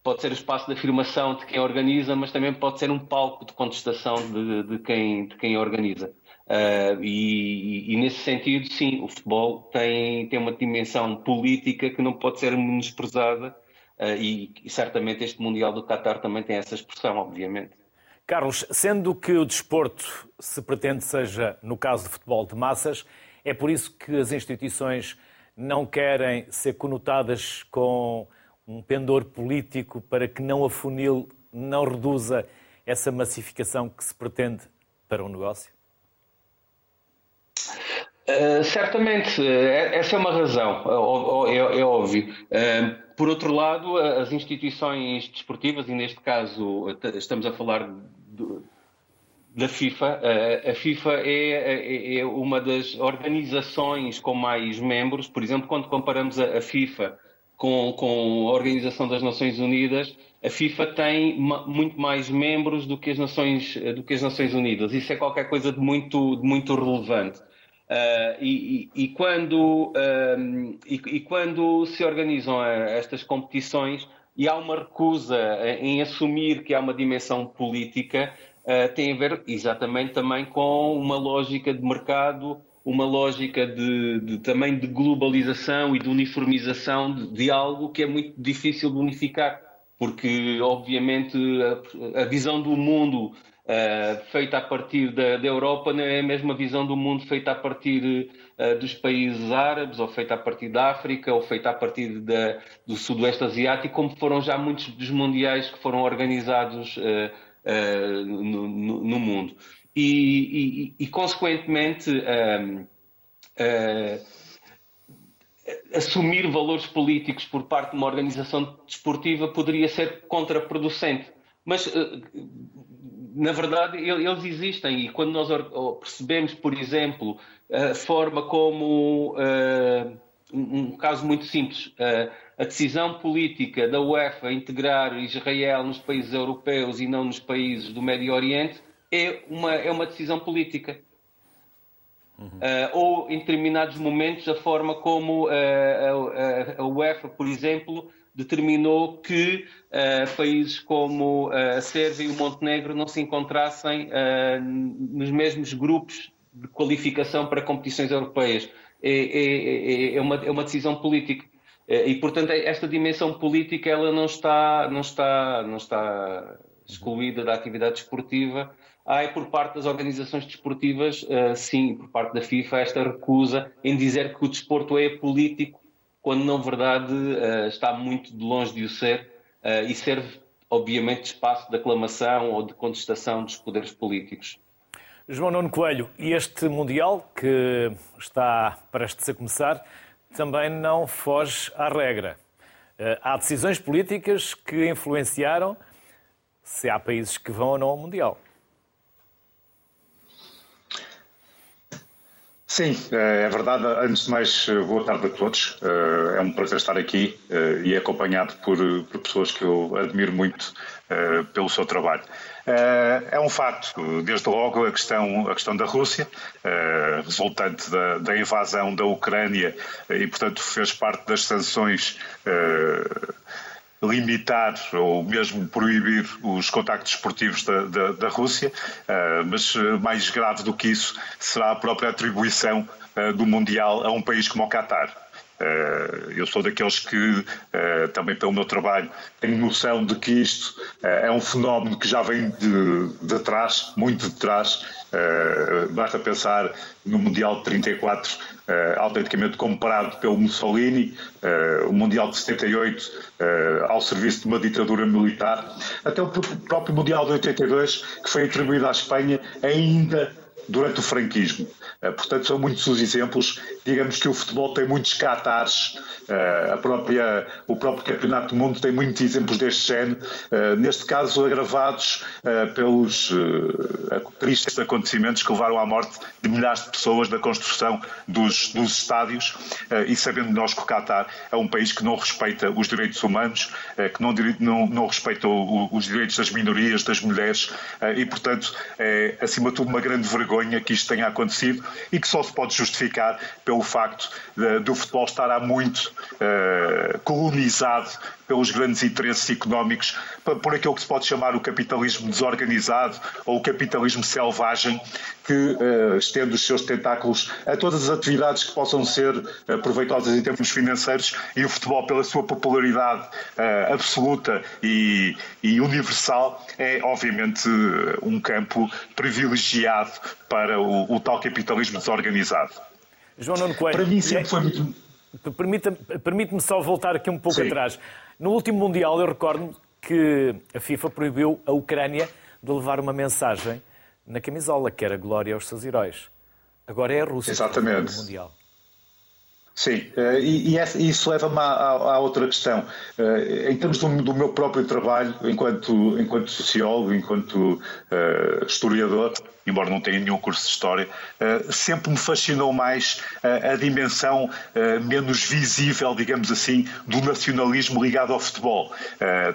pode ser o espaço de afirmação de quem organiza, mas também pode ser um palco de contestação de, de quem, de quem organiza. Uh, e, e, nesse sentido, sim, o futebol tem, tem uma dimensão política que não pode ser menosprezada, uh, e, e certamente este Mundial do Qatar também tem essa expressão, obviamente. Carlos, sendo que o desporto se pretende seja, no caso de futebol de massas, é por isso que as instituições não querem ser conotadas com um pendor político para que não afunile, não reduza essa massificação que se pretende para o um negócio? Uh, certamente, eh, essa é uma razão, é, é, é óbvio. Uh, por outro lado, as instituições desportivas, e neste caso estamos a falar da FIFA, a FIFA é, é, é, uma das organizações com mais membros. Por exemplo, quando comparamos a FIFA com, com a Organização das Nações Unidas, a FIFA tem muito mais membros do que as Nações, do que as Nações Unidas. Isso é qualquer coisa de muito, de muito relevante. Uh, e, e, e, quando, e, e, quando se organizam estas competições e há uma recusa em assumir que há uma dimensão política, tem a ver exatamente também com uma lógica de mercado, uma lógica de, de também de globalização e de uniformização de, de, algo que é muito difícil de unificar, porque obviamente a, a visão do mundo uh, feita a partir da, da, Europa não é a mesma visão do mundo feita a partir uh, dos países árabes, ou feita a partir da África, ou feita a partir da, do Sudoeste Asiático, como foram já muitos dos mundiais que foram organizados uh, no, no, no, mundo. E, e, e consequentemente, assumir valores políticos por parte de uma organização desportiva poderia ser contraproducente. Mas, na verdade, eles existem e quando nós percebemos, por exemplo, a forma como um caso muito simples. A decisão política da UEFA integrar Israel nos países europeus e não nos países do Médio Oriente é uma, é uma decisão política. Uhum. Uh, ou em determinados momentos a forma como uh, a, a, UEFA, por exemplo, determinou que uh, países como a Sérvia e o Montenegro não se encontrassem nos mesmos grupos de qualificação para competições europeias é, é, é, uma, é uma decisão política. E, portanto, esta dimensão política ela não está, não está, não está excluída da atividade desportiva. Há, por parte das organizações desportivas, sim, por parte da FIFA, esta recusa em dizer que o desporto é político, quando, na verdade, está muito de longe de o ser e serve, obviamente, de espaço de aclamação ou de contestação dos poderes políticos. João Nuno Coelho, este Mundial, que está prestes a começar, também não foge à regra. Eh, há decisões políticas que influenciaram se há países que vão ou não ao Mundial. Sim, eh, é verdade. Antes de mais, eh, boa tarde a todos. É um prazer estar aqui e acompanhado por pessoas que eu admiro muito pelo seu trabalho. Eh, é um facto, desde logo, a questão, a questão da Rússia, eh, resultante da, da invasão da Ucrânia e, portanto, fez parte das sanções eh, limitar ou mesmo proibir os contactos esportivos da, da, da Rússia, mas mais grave do que isso será a própria atribuição do Mundial a um país como o Qatar. Eh, eu sou daqueles que, eh, também pelo meu trabalho, tenho noção de que isto eh, é um fenómeno que já vem de, de trás, muito de trás. Basta pensar no Mundial de 34, autenticamente comparado pelo Mussolini, o Mundial de 78 ao serviço de uma ditadura militar, até o próprio Mundial de 82, que foi atribuído à Espanha ainda durante o franquismo. Eh, portanto, são muitos os exemplos. Digamos que o futebol tem muitos catares, eh, a própria, o próprio Campeonato do Mundo tem muitos exemplos deste género, eh, neste caso agravados pelos tristes acontecimentos que levaram à morte de milhares de pessoas na construção dos, dos estádios. E sabendo nós que o Qatar é um país que não respeita os direitos humanos, que não, não, não respeita os direitos das minorias, das mulheres, e, portanto, é acima de tudo uma grande vergonha que isto tenha acontecido e que só se pode justificar pelo facto do futebol estar há muito uh, colonizado pelos grandes interesses económicos, por aquilo que se pode chamar o capitalismo desorganizado ou o capitalismo selvagem, que uh, estende os seus tentáculos a todas as atividades que possam ser uh, proveitosas em termos financeiros e o futebol, pela sua popularidade uh, absoluta e, e, universal, é obviamente um campo privilegiado para o, o tal capitalismo desorganizado. João Nuno Coelho. Para mim sempre foi muito. Permite-me só voltar aqui um pouco Sim. atrás. No último Mundial, eu recordo que a FIFA proibiu a Ucrânia de levar uma mensagem na camisola, que era glória aos seus heróis. Agora é a Rússia Exatamente. que Mundial. Sim, eh, e, isso leva-me à, outra questão. Eh, em termos do, meu próprio trabalho, enquanto, enquanto sociólogo, enquanto uh, historiador, embora não tenha nenhum curso de História, sempre me fascinou mais a dimensão menos visível, digamos assim, do nacionalismo ligado ao futebol.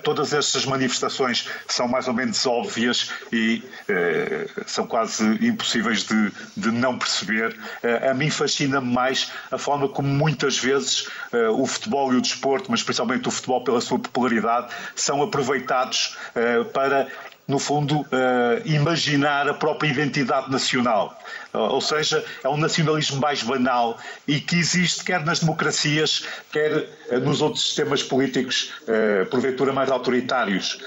Todas estas manifestações são mais ou menos óbvias e são quase impossíveis de, de não perceber. A mim fascina-me mais a forma como muitas vezes uh, o futebol e o desporto, mas principalmente o futebol pela sua popularidade, são aproveitados uh, para no fundo, uh, imaginar a própria identidade nacional. Uh, ou seja, é um nacionalismo mais banal e que existe quer nas democracias, quer uh, nos outros sistemas políticos, porventura mais autoritários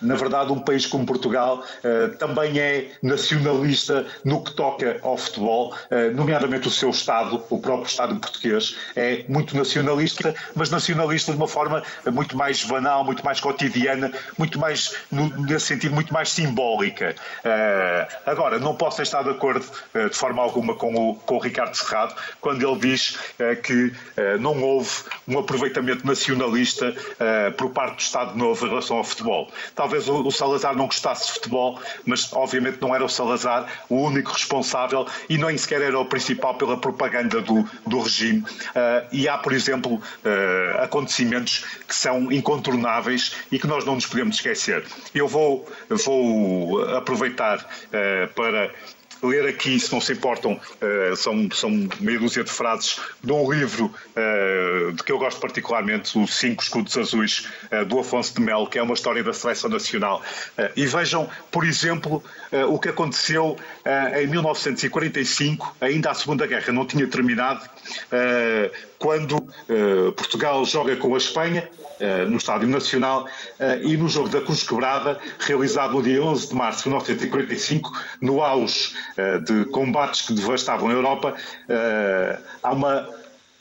na verdade, um país como Portugal uh, também é nacionalista no que toca ao futebol, uh, nomeadamente o seu Estado, o próprio Estado português, é muito nacionalista, mas nacionalista de uma forma muito mais banal, muito mais cotidiana, muito mais no, nesse sentido, muito mais simbólica. Uh, agora, não posso estar de acordo de forma alguma com o, com o Ricardo Serrado quando ele diz que não houve um aproveitamento nacionalista por parte do Estado Novo em relação ao futebol. Talvez o, Salazar não gostasse de futebol, mas obviamente não era o Salazar o único responsável e nem sequer era o principal pela propaganda do, do regime. e há, por exemplo, acontecimentos que são incontornáveis e que nós não nos podemos esquecer. Eu vou, vou aproveitar uh, para ler aqui, se não se importam, uh, são, são meia dúzia de frases de um livro uh, de que eu gosto particularmente, Os Cinco Escudos Azuis, uh, do Afonso de Melo, que é uma história da seleção nacional. e vejam, por exemplo, o que aconteceu em 1945, ainda a Segunda Guerra não tinha terminado, quando Portugal joga com a Espanha, no Estádio Nacional e no jogo da Cruz Quebrada, realizado no dia 11 de março de 1945, no auge de combates que devastavam a Europa, há uma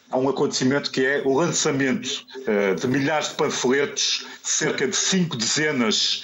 há um acontecimento que é o lançamento uh, de milhares de panfletos, cerca de cinco dezenas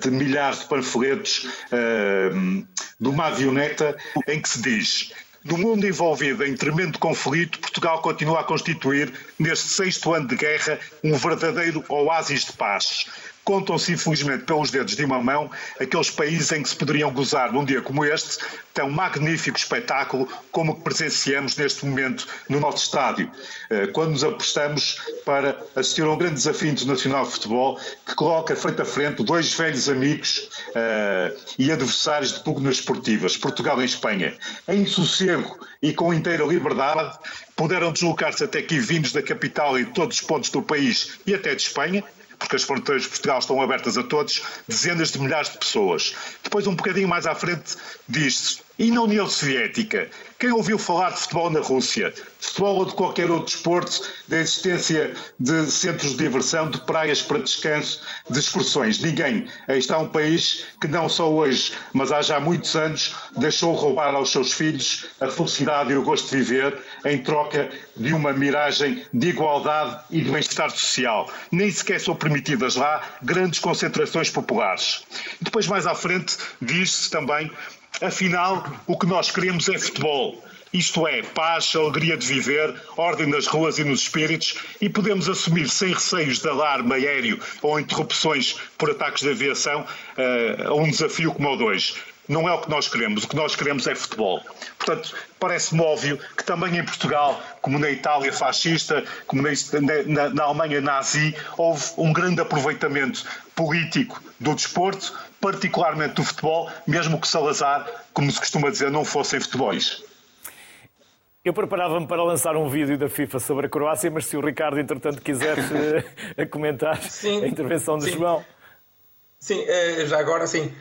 de milhares de panfletos uh, de uma avioneta em que se diz no mundo envolvido em tremendo conflito, Portugal continua a constituir, neste sexto ano de guerra, um verdadeiro oásis de paz. Contam-se, infelizmente, pelos dedos de uma mão aqueles países em que se poderiam gozar num dia como este tão magnífico espetáculo como que presenciamos neste momento no nosso estádio, eh, quando nos apostamos para assistir a um grande desafio internacional de futebol que coloca frente a frente dois velhos amigos uh, e adversários de pugnas esportivas, Portugal e Espanha, em sossego e com inteira liberdade, puderam deslocar-se até aqui vindos da capital e de todos os pontos do país e até de Espanha, porque as fronteiras de Portugal estão abertas a todos, dezenas de milhares de pessoas. Depois, um bocadinho mais à frente, diz-se e na União Soviética? Quem ouviu falar de futebol na Rússia? De futebol ou de qualquer outro desporto, da existência de centros de diversão, de praias para descanso, de excursões? Ninguém. Aí está um país que não só hoje, mas há já muitos anos, deixou roubar aos seus filhos a felicidade e o gosto de viver em troca de uma miragem de igualdade e de bem-estar social. Nem sequer são permitidas lá grandes concentrações populares. Depois, mais à frente, diz-se também Afinal, o que nós queremos é futebol. Isto é, paz, alegria de viver, ordem nas ruas e nos espíritos, e podemos assumir sem receios de alarme aéreo ou interrupções por ataques de aviação uh, a um desafio como o de hoje. Não é o que nós queremos, o que nós queremos é futebol. Portanto, parece-me óbvio que também em Portugal, como na Itália fascista, como na, na, na Alemanha nazi, houve um grande aproveitamento político do desporto, particularmente do futebol, mesmo que Salazar, como se costuma dizer, não fossem futebols. Eu preparava-me para lançar um vídeo da FIFA sobre a Croácia, mas se o Ricardo, entretanto, quiser (laughs) eh, comentar sim, a intervenção de sim. João. Sim, eh, já agora sim.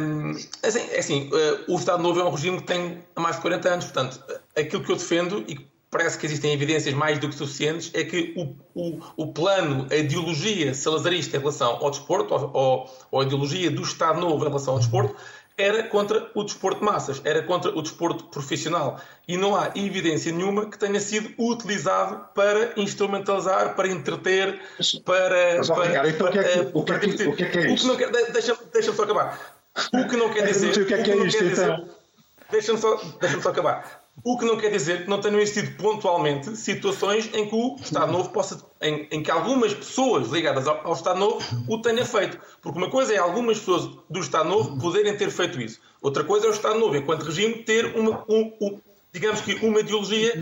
Um, assim, é assim, uh, o Estado Novo é um regime que tem mais de 40 anos, portanto, aquilo que eu defendo e parece que existem evidências mais do que suficientes é que o, o, o plano, a ideologia salazarista em relação ao desporto, ou, ou a ideologia do Estado Novo em relação ao desporto, era contra o desporto de massas, era contra o desporto profissional. E não há evidência nenhuma que tenha sido utilizado para instrumentalizar, para entreter, para. Mas, para, então, para, é o que é que, o que é que é isto? Deixa-me deixa só acabar. O que não quer dizer. o que é que é isto, então? Deixa-me só, deixa só acabar. O que não quer dizer que não tenham existido pontualmente situações em que o Estado Novo possa, em, em que algumas pessoas ligadas ao, ao, Estado Novo o tenham feito. Porque uma coisa é algumas pessoas do Estado Novo poderem ter feito isso. Outra coisa é o Estado Novo, enquanto regime, ter uma, um, um, digamos que uma ideologia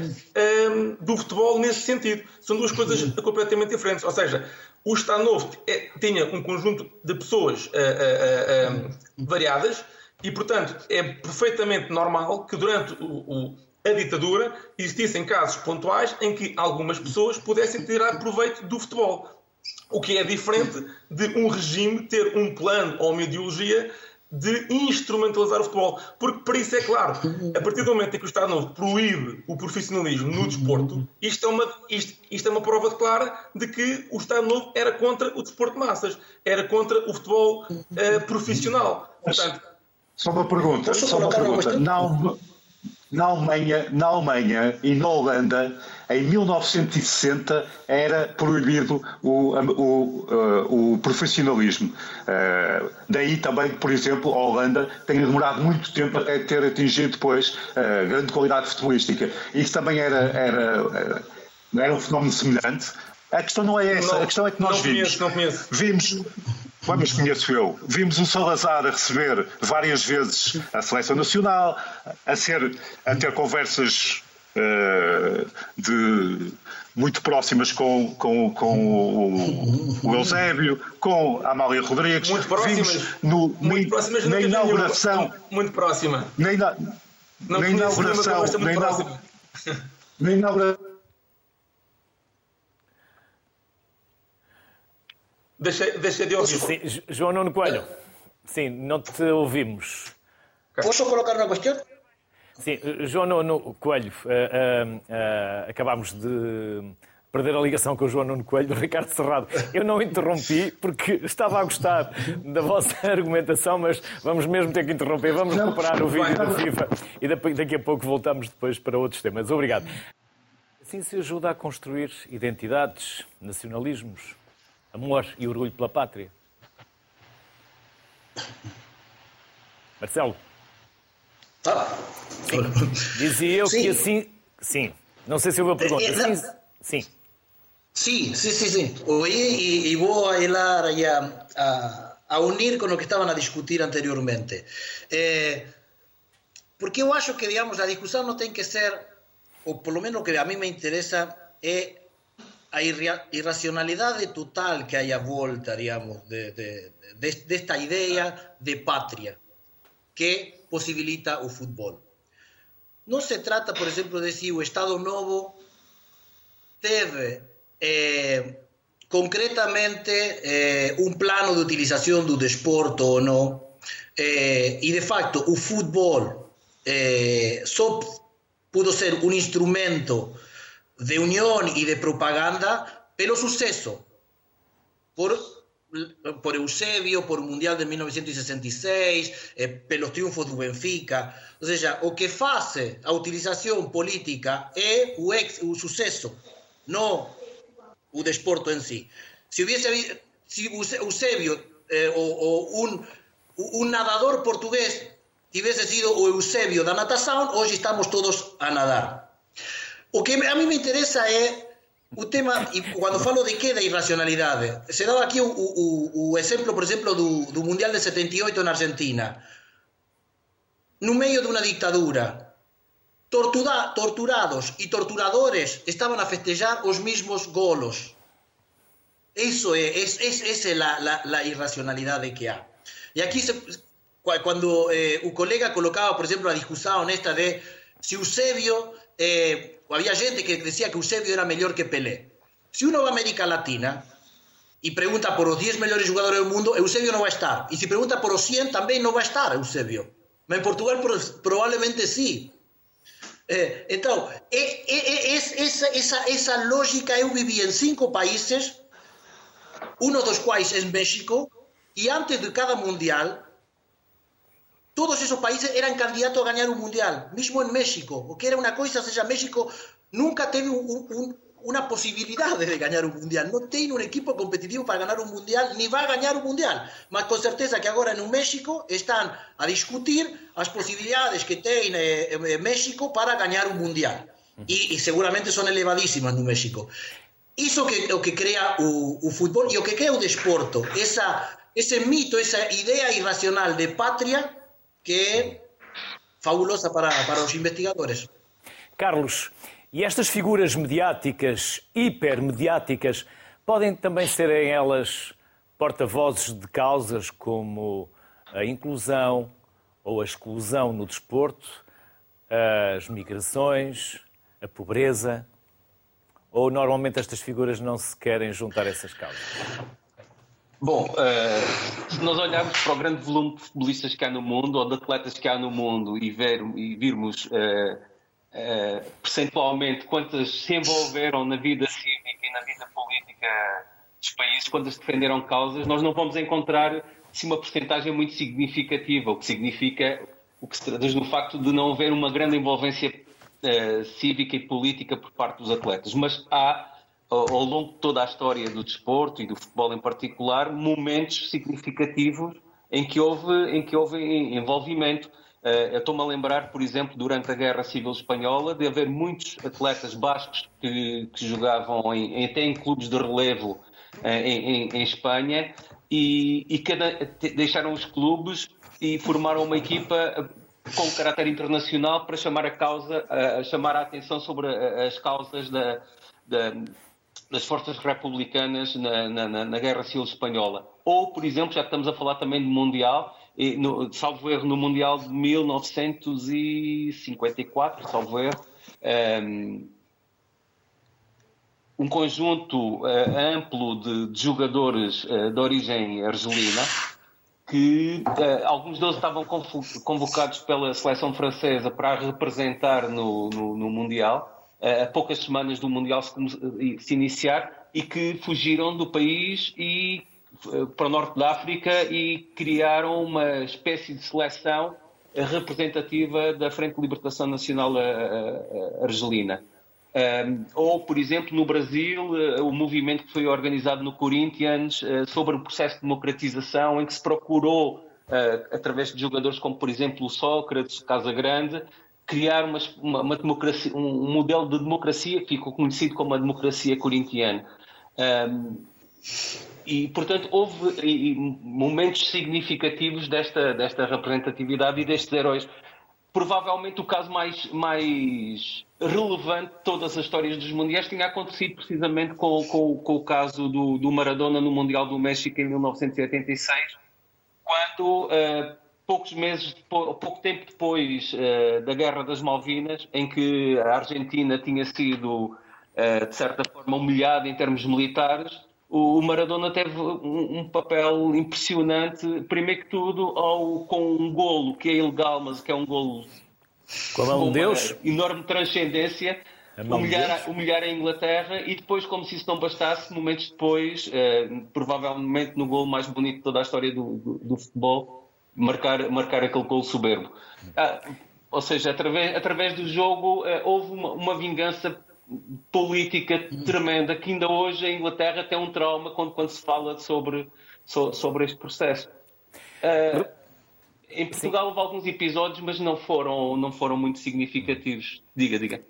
um, do futebol nesse sentido. São duas coisas completamente diferentes. Ou seja, o Estado Novo é, tinha um conjunto de pessoas uh, uh, uh, variadas e, portanto, é perfeitamente normal que durante o, o a ditadura, existissem casos pontuais em que algumas pessoas pudessem tirar proveito do futebol. O que é diferente de um regime ter um plano ou uma ideologia de instrumentalizar o futebol. Porque, para isso, é claro, a partir do momento em que o Estado Novo proíbe o profissionalismo no desporto, isto é uma, isto, isto é uma prova clara de que o Estado Novo era contra o desporto de massas, era contra o futebol uh, profissional. Portanto, só uma pergunta, só uma pergunta. Não, na Alemanha, na Alemanha e na Holanda em 1960 era proibido o, o, uh, o profissionalismo. Uh, daí também, por exemplo, a Holanda tem demorado muito tempo até ter atingido depois uh, grande qualidade futebolística. Isso também era, era, era um fenómeno semelhante. A questão não é essa, não, a questão é que nós vimos. Conheço, não conheço. Vimos mas conheço eu. Vimos o Salazar a receber várias vezes a seleção nacional, a, ser, a ter conversas uh, de, muito próximas com, com, com o, o, Eusébio, com a Amália Rodrigues. Muito próximas. Vimos no, muito na, próximas na inauguração. Muito próxima. Na, na inauguração. Na, inauguração na inauguração Deixa, deixa de ouvir. Sim, João Nuno Coelho. Sim, não te ouvimos. Posso colocar uma questão? Sim, João Nuno Coelho, uh, uh, uh, acabámos de perder a ligação com o João Nuno Coelho, do (laughs) Ricardo Serrado. Eu não interrompi porque estava a gostar da vossa (laughs) argumentação, mas vamos mesmo ter que interromper. Vamos recuperar o vídeo da FIFA e daqui a pouco voltamos depois para outros temas. Obrigado. Assim se ajuda a construir identidades, nacionalismos, amor e orgulho pela pátria. Marcelo. Ah, sim. Dizia eu sim. que assim. Sim. Não sei se eu vou perguntar. Sim. sim. Sí, sí, sí, sí. Oí y, y voy a hilar y a, a, a, unir con lo que estaban a discutir anteriormente. Eh, porque eu acho que, digamos, a discusión non ten que ser, ou polo menos que a mí me interesa, é a irracionalidade total que hai a volta, digamos, de, de, de, desta idea de patria que posibilita o fútbol. Non se trata, por exemplo, de si o Estado Novo teve eh, concretamente eh, un plano de utilización do desporto ou non, eh, e de facto o fútbol eh, pudo ser un instrumento de unión y de propaganda, pero suceso por, por Eusebio, por Mundial de 1966, eh, pelos triunfos do Benfica. Ou seja, o que face a utilización política é o, ex, o suceso, non o desporto en sí. Se hubiese si Eusebio eh, o, o un, un nadador portugués tivese sido o Eusebio da natação, hoje estamos todos a nadar. O que a mí me interesa é o tema, e cando falo de que da irracionalidade, se daba aquí o, o, o exemplo, por exemplo, do, do Mundial de 78 na Argentina. No meio dunha dictadura, tortura, torturados e torturadores estaban a festejar os mismos golos. Eso é, es, es, esa é la, la, la que há. E aquí, se, cando eh, colega colocaba, por exemplo, a discusión esta de se Eusebio eh, había gente que decía que Eusebio era mejor que Pelé. Si uno va a América Latina y pregunta por los 10 mejores jugadores del mundo, Eusebio no va a estar. Y si pregunta por los 100, también no va a estar Eusebio. En Portugal probablemente sí. Eh, entonces, eh, eh, es, esa, esa, esa lógica, yo viví en cinco países, uno de los cuales es México, y antes de cada mundial, todos esos países eran candidatos a ganar un mundial, mismo en México, porque era una cosa, o sea, México nunca un, un, una posibilidad de ganar un mundial, no tiene un equipo competitivo para ganar un mundial, ni va a ganar un mundial, mas con certeza que ahora en México están a discutir las posibilidades que tiene eh, México para ganar un mundial, y, y seguramente son elevadísimas en México. Eso que o que crea o fútbol e o que crea o desporto, esa, ese mito, esa idea irracional de patria que é fabulosa para, para os investigadores. Carlos, e estas figuras mediáticas, hipermediáticas, podem também serem elas porta-vozes de causas como a inclusão ou a exclusão no desporto, as migrações, a pobreza? Ou normalmente estas figuras não se querem juntar a essas causas? Bom, uh, se nós olharmos para o grande volume de futebolistas que há no mundo, ou de atletas que há no mundo, e, ver, e virmos uh, uh, percentualmente quantas se envolveram na vida cívica e na vida política dos países, quantas defenderam causas, nós não vamos encontrar assim, uma porcentagem muito significativa, o que significa, o que se traduz no facto de não haver uma grande envolvência cívica e política por parte dos atletas, mas há ao longo de toda a história do desporto e do futebol em particular, momentos significativos em que houve, em que houve envolvimento. Uh, eu estou-me a lembrar, por exemplo, durante a Guerra Civil Espanhola, de haver muitos atletas bascos que, que jogavam em, até em clubes de relevo uh, em, em, Espanha e, e cada, deixaram os clubes e formaram uma equipa com caráter internacional para chamar a causa, uh, chamar a atenção sobre as causas da, da das forças republicanas na, na, na, Guerra Civil Espanhola. Ou, por exemplo, já estamos a falar também do Mundial, e no, salvo erro, no Mundial de 1954, salvo erro, um, ehm, um conjunto uh, amplo de, de jogadores uh, de origem argelina, que uh, alguns deles estavam convocados pela seleção francesa para representar no, no, no Mundial, a poucas semanas do Mundial se, se iniciar e que fugiram do país e eh, para o norte da África e criaram uma espécie de seleção representativa da Frente de Libertação Nacional eh, eh, Argelina. ou, por exemplo, no Brasil, o movimento que foi organizado no Corinthians sobre o processo de democratização, em que se procurou, através de jogadores como, por exemplo, o Sócrates, Casa Grande, criar uma, uma, democracia, um, modelo de democracia que ficou conhecido como a democracia corintiana. Um, e, portanto, houve momentos significativos desta, desta representatividade e destes heróis. Provavelmente o caso mais, mais relevante de todas as histórias dos Mundiais tinha acontecido precisamente com, com, com o caso do, do, Maradona no Mundial do México em 1986, quando uh, poucos meses, pouco tempo depois uh, da Guerra das Malvinas, em que a Argentina tinha sido, uh, de certa forma, humilhada em termos militares, o Maradona teve um, um, papel impressionante, primeiro que tudo, ao, com um golo que é ilegal, mas que é um golo com a de Deus. enorme transcendência. Humilhar, humilhar a Inglaterra e depois, como se isso não bastasse, momentos depois, uh, provavelmente no gol mais bonito de toda a história do, do, do futebol, marcar, marcar aquele gol soberbo. Ah, ou seja, através, através do jogo ah, houve uma, uma, vingança política tremenda que ainda hoje a Inglaterra tem um trauma quando, quando se fala sobre, so, sobre este processo. Ah, em Portugal Sim. houve alguns episódios, mas não foram, não foram muito significativos. Diga, diga.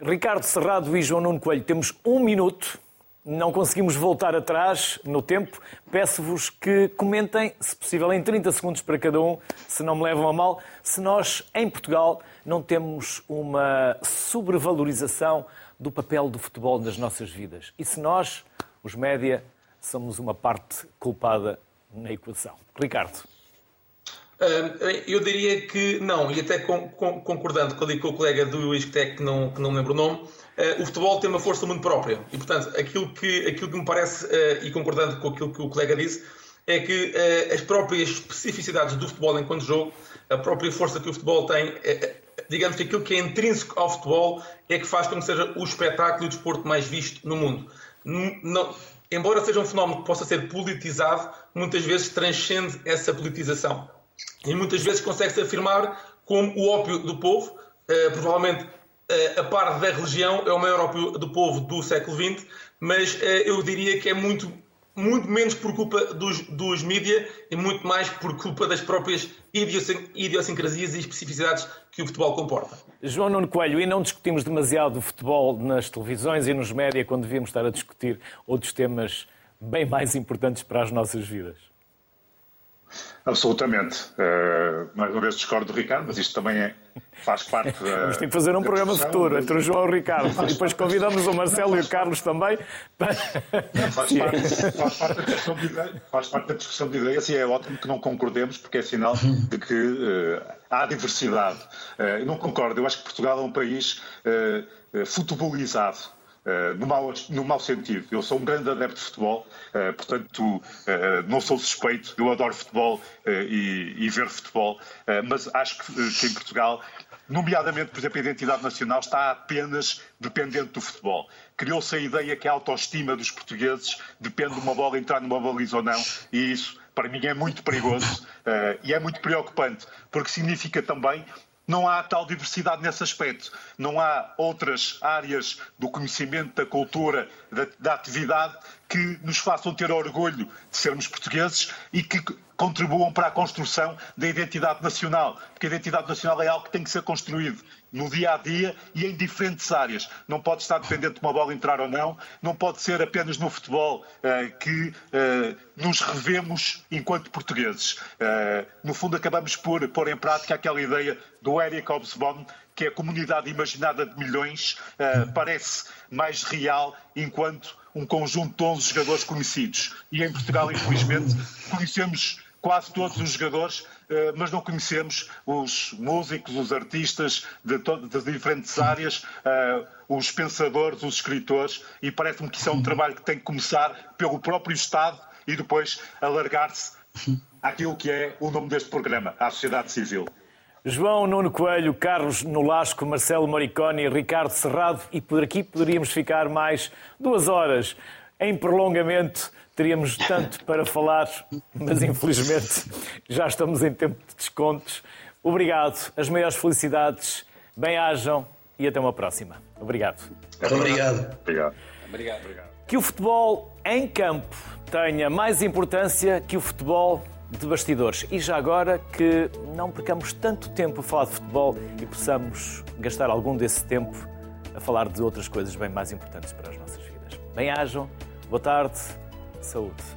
Ricardo Serrado e João Nuno Coelho, temos um minuto não conseguimos voltar atrás no tempo. Peço-vos que comentem, se possível, em 30 segundos para cada um, se não me levam a mal, se nós, em Portugal, não temos uma sobrevalorização do papel do futebol nas nossas vidas. E se nós, os média, somos uma parte culpada na equação. Ricardo. Eu diria que não, e até concordando com o colega do Luís que não, que não lembro o nome, Uh, o futebol tem uma força muito própria. E, portanto, aquilo que, aquilo que me parece, uh, e concordando com aquilo que o colega disse, é que uh, as próprias especificidades do futebol enquanto jogo, a própria força que o futebol tem, digamos que aquilo que é intrínseco ao futebol é que faz com que seja o espetáculo e o desporto mais visto no mundo. Não, embora seja um fenómeno que possa ser politizado, muitas vezes transcende essa politização. E muitas vezes consegue-se afirmar como o ópio do povo, provavelmente eh, a par da religião, é o maior ópio do povo do século XX, mas eh, eu diria que é muito, muito menos por culpa dos, dos mídia e muito mais por culpa das próprias idiosincrasias e especificidades que o futebol comporta. João Nuno Coelho, e não discutimos demasiado o futebol nas televisões e nos média quando devíamos estar a discutir outros temas bem mais importantes para as nossas vidas? Absolutamente. Uh, mais uma vez discordo do Ricardo, mas isto também é, faz parte da. Vamos ter que fazer um programa futuro entre o João e o Ricardo. E depois convidamos o Marcelo e o Carlos também. Para... Faz, parte, faz, parte da discussão de ideias, faz parte da discussão de ideias e é ótimo que não concordemos, porque é sinal de que uh, há diversidade. Uh, eu não concordo. Eu acho que Portugal é um país futebolizado. Uh, no, mau, no mau sentido. Eu sou um grande adepto de futebol, uh, portanto, uh, não sou suspeito, eu adoro futebol e, e, ver futebol, mas acho que, que, em Portugal, nomeadamente, por exemplo, a identidade nacional está apenas dependente do futebol. Criou-se a ideia que a autoestima dos portugueses depende de uma bola entrar numa baliza ou não, e isso, para mim, é muito perigoso e é muito preocupante, porque significa também não há tal diversidade nesse aspecto. Não há outras áreas do conhecimento, da cultura, da, da atividade que nos façam ter orgulho de sermos portugueses e que contribuam para a construção da identidade nacional. Porque a identidade nacional é algo que tem que ser construído no dia a dia e em diferentes áreas. Não pode estar dependente de uma bola entrar ou não, não pode ser apenas no futebol uh, que uh, nos revemos enquanto portugueses. Uh, no fundo, acabamos por pôr em prática aquela ideia do Eric Hobsbawm, que a comunidade imaginada de milhões, parece mais real enquanto um conjunto de 11 jogadores conhecidos. E em Portugal, infelizmente, conhecemos quase todos os jogadores, eh, mas não conhecemos os músicos, os artistas de, de diferentes áreas, eh, os pensadores, os escritores, e parece-me que isso é um trabalho que tem que começar pelo próprio Estado e depois alargar-se àquilo que é o nome deste programa, à sociedade civil. João Nuno Coelho, Carlos Nolasco, Marcelo Moriconi, Ricardo Serrado e por aqui poderíamos ficar mais duas horas em prolongamento. Teríamos tanto para falar, mas infelizmente já estamos em tempo de descontos. Obrigado, as maiores felicidades, bem-ajam e até uma próxima. Obrigado. Obrigado. Obrigado. Obrigado. Que o futebol em campo tenha mais importância que o futebol de bastidores. E já agora que não percamos tanto tempo a falar de futebol e possamos gastar algum desse tempo a falar de outras coisas bem mais importantes para as nossas vidas. Bem-ajam, boa tarde, souls